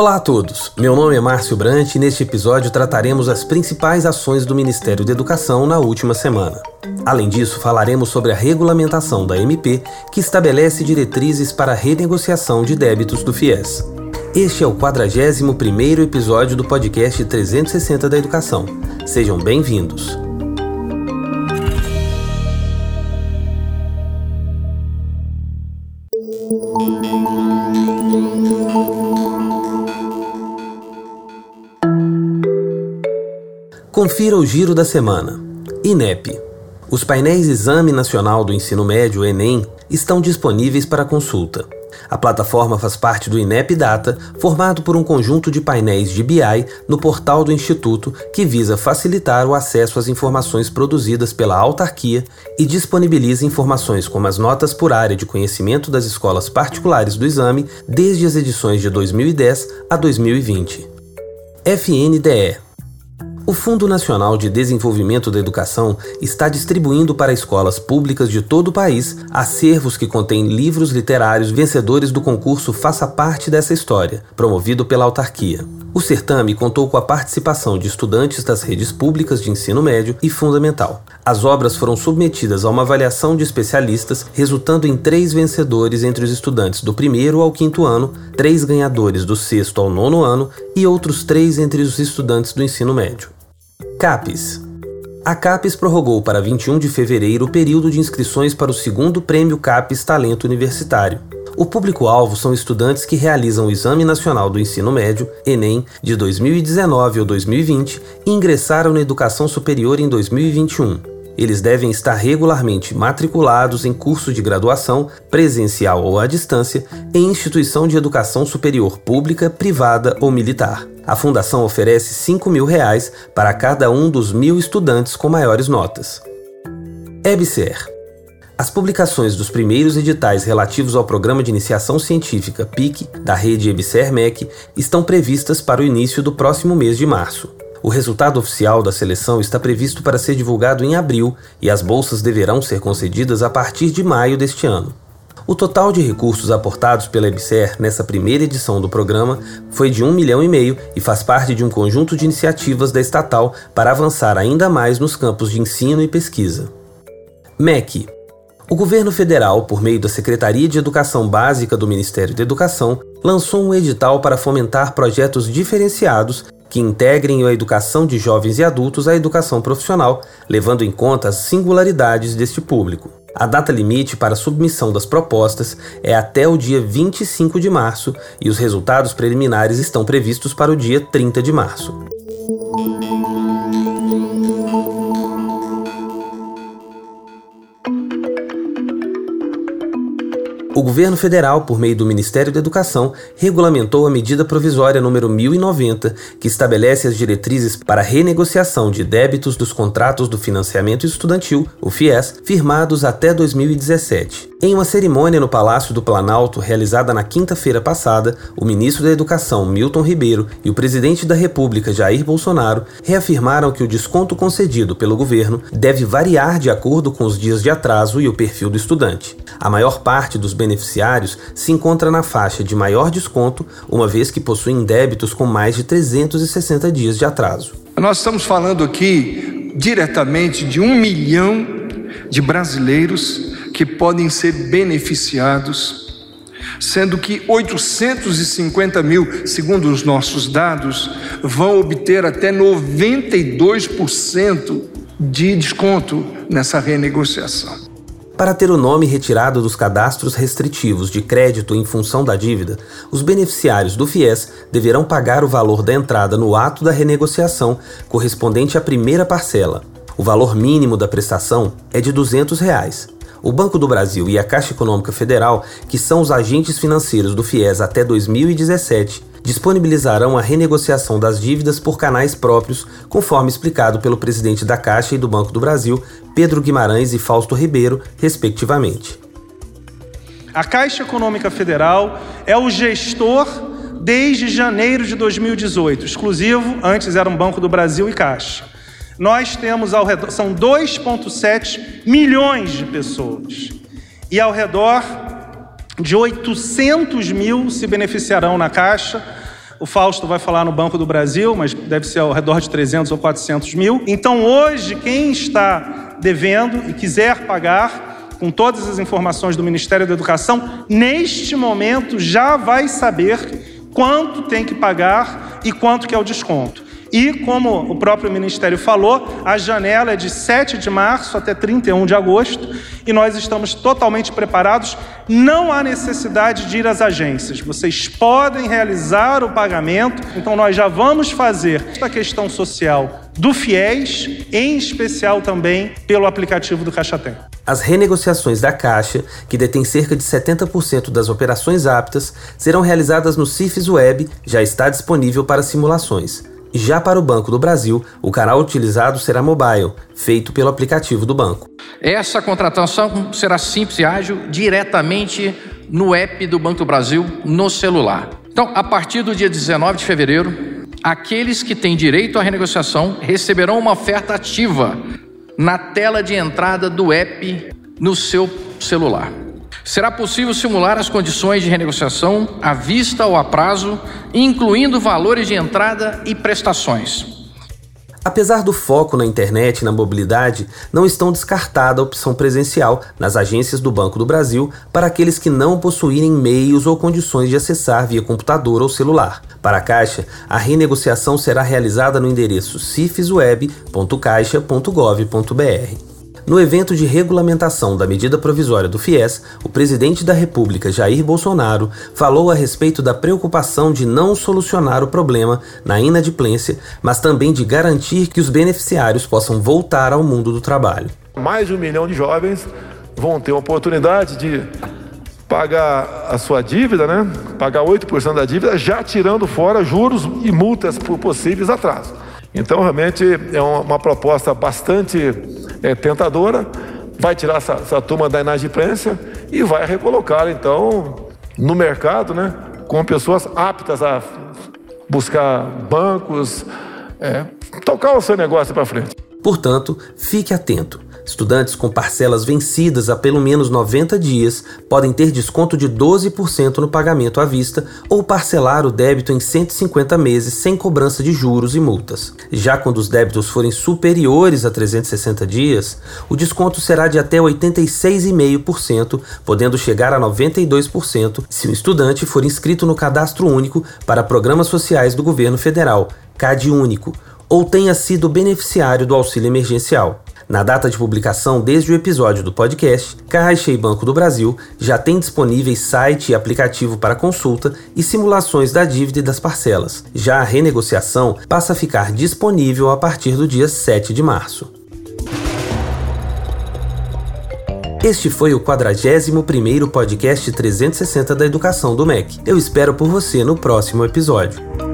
Olá a todos, meu nome é Márcio Brant e neste episódio trataremos as principais ações do Ministério da Educação na última semana. Além disso, falaremos sobre a regulamentação da MP, que estabelece diretrizes para a renegociação de débitos do FIES. Este é o 41º episódio do podcast 360 da Educação. Sejam bem-vindos. Confira o giro da semana. INEP. Os painéis Exame Nacional do Ensino Médio, Enem, estão disponíveis para consulta. A plataforma faz parte do INEP Data, formado por um conjunto de painéis de BI no portal do Instituto que visa facilitar o acesso às informações produzidas pela autarquia e disponibiliza informações como as notas por área de conhecimento das escolas particulares do exame desde as edições de 2010 a 2020. FNDE o Fundo Nacional de Desenvolvimento da Educação está distribuindo para escolas públicas de todo o país acervos que contêm livros literários vencedores do concurso Faça Parte dessa História, promovido pela autarquia. O certame contou com a participação de estudantes das redes públicas de ensino médio e fundamental. As obras foram submetidas a uma avaliação de especialistas, resultando em três vencedores entre os estudantes do primeiro ao quinto ano, três ganhadores do sexto ao nono ano e outros três entre os estudantes do ensino médio. CAPES. A CAPES prorrogou para 21 de fevereiro o período de inscrições para o segundo Prêmio CAPES Talento Universitário. O público-alvo são estudantes que realizam o Exame Nacional do Ensino Médio, Enem, de 2019 ou 2020 e ingressaram na educação superior em 2021. Eles devem estar regularmente matriculados em curso de graduação, presencial ou à distância, em instituição de educação superior pública, privada ou militar a Fundação oferece 5 mil reais para cada um dos mil estudantes com maiores notas. EBSER as publicações dos primeiros editais relativos ao Programa de Iniciação Científica PIC da rede EBSER-MEC estão previstas para o início do próximo mês de março. O resultado oficial da seleção está previsto para ser divulgado em abril e as bolsas deverão ser concedidas a partir de maio deste ano. O total de recursos aportados pela EBSER nessa primeira edição do programa foi de um milhão e meio e faz parte de um conjunto de iniciativas da estatal para avançar ainda mais nos campos de ensino e pesquisa. MEC o governo federal, por meio da Secretaria de Educação Básica do Ministério da Educação, lançou um edital para fomentar projetos diferenciados que integrem a educação de jovens e adultos à educação profissional, levando em conta as singularidades deste público. A data limite para submissão das propostas é até o dia 25 de março e os resultados preliminares estão previstos para o dia 30 de março. O governo federal, por meio do Ministério da Educação, regulamentou a medida provisória número 1090, que estabelece as diretrizes para a renegociação de débitos dos contratos do financiamento estudantil, o FIES, firmados até 2017. Em uma cerimônia no Palácio do Planalto, realizada na quinta-feira passada, o ministro da Educação, Milton Ribeiro, e o presidente da República, Jair Bolsonaro, reafirmaram que o desconto concedido pelo governo deve variar de acordo com os dias de atraso e o perfil do estudante. A maior parte dos beneficiários se encontra na faixa de maior desconto, uma vez que possuem débitos com mais de 360 dias de atraso. Nós estamos falando aqui diretamente de um milhão de brasileiros que podem ser beneficiados, sendo que 850 mil, segundo os nossos dados, vão obter até 92% de desconto nessa renegociação. Para ter o nome retirado dos cadastros restritivos de crédito em função da dívida, os beneficiários do FIES deverão pagar o valor da entrada no ato da renegociação correspondente à primeira parcela. O valor mínimo da prestação é de 200 reais. O Banco do Brasil e a Caixa Econômica Federal, que são os agentes financeiros do FIES até 2017, disponibilizarão a renegociação das dívidas por canais próprios, conforme explicado pelo presidente da Caixa e do Banco do Brasil, Pedro Guimarães e Fausto Ribeiro, respectivamente. A Caixa Econômica Federal é o gestor desde janeiro de 2018, exclusivo, antes era um Banco do Brasil e Caixa nós temos ao redor, são 2,7 milhões de pessoas. E ao redor de 800 mil se beneficiarão na Caixa, O Fausto vai falar no Banco do Brasil, mas deve ser ao redor de 300 ou 400 mil. Então, hoje, quem está devendo e quiser pagar, com todas as informações do Ministério da Educação, neste momento já vai saber quanto tem que pagar e quanto que é o desconto. E, como o próprio Ministério falou, a janela é de 7 de março até 31 de agosto e nós estamos totalmente preparados. Não há necessidade de ir às agências. Vocês podem realizar o pagamento. Então, nós já vamos fazer esta questão social do FIES, em especial também pelo aplicativo do Caixa Tem. As renegociações da Caixa, que detém cerca de 70% das operações aptas, serão realizadas no CIFES Web, já está disponível para simulações. Já para o Banco do Brasil, o canal utilizado será mobile, feito pelo aplicativo do banco. Essa contratação será simples e ágil diretamente no app do Banco do Brasil no celular. Então, a partir do dia 19 de fevereiro, aqueles que têm direito à renegociação receberão uma oferta ativa na tela de entrada do app no seu celular. Será possível simular as condições de renegociação à vista ou a prazo, incluindo valores de entrada e prestações. Apesar do foco na internet e na mobilidade, não estão descartada a opção presencial nas agências do Banco do Brasil para aqueles que não possuírem meios ou condições de acessar via computador ou celular. Para a Caixa, a renegociação será realizada no endereço cifesweb.caixa.gov.br. No evento de regulamentação da medida provisória do FIES, o presidente da República, Jair Bolsonaro, falou a respeito da preocupação de não solucionar o problema na inadimplência, mas também de garantir que os beneficiários possam voltar ao mundo do trabalho. Mais de um milhão de jovens vão ter a oportunidade de pagar a sua dívida, né? Pagar 8% da dívida, já tirando fora juros e multas por possíveis atrasos. Então, realmente, é uma proposta bastante é, tentadora, vai tirar essa, essa turma da inadimplência e vai recolocá-la, então, no mercado, né, com pessoas aptas a buscar bancos, é, tocar o seu negócio para frente. Portanto, fique atento. Estudantes com parcelas vencidas há pelo menos 90 dias podem ter desconto de 12% no pagamento à vista ou parcelar o débito em 150 meses sem cobrança de juros e multas. Já quando os débitos forem superiores a 360 dias, o desconto será de até 86,5%, podendo chegar a 92% se o estudante for inscrito no Cadastro Único para Programas Sociais do Governo Federal, CAD Único, ou tenha sido beneficiário do auxílio emergencial. Na data de publicação desde o episódio do podcast, e Banco do Brasil já têm disponíveis site e aplicativo para consulta e simulações da dívida e das parcelas. Já a renegociação passa a ficar disponível a partir do dia 7 de março. Este foi o 41º podcast 360 da Educação do MEC. Eu espero por você no próximo episódio.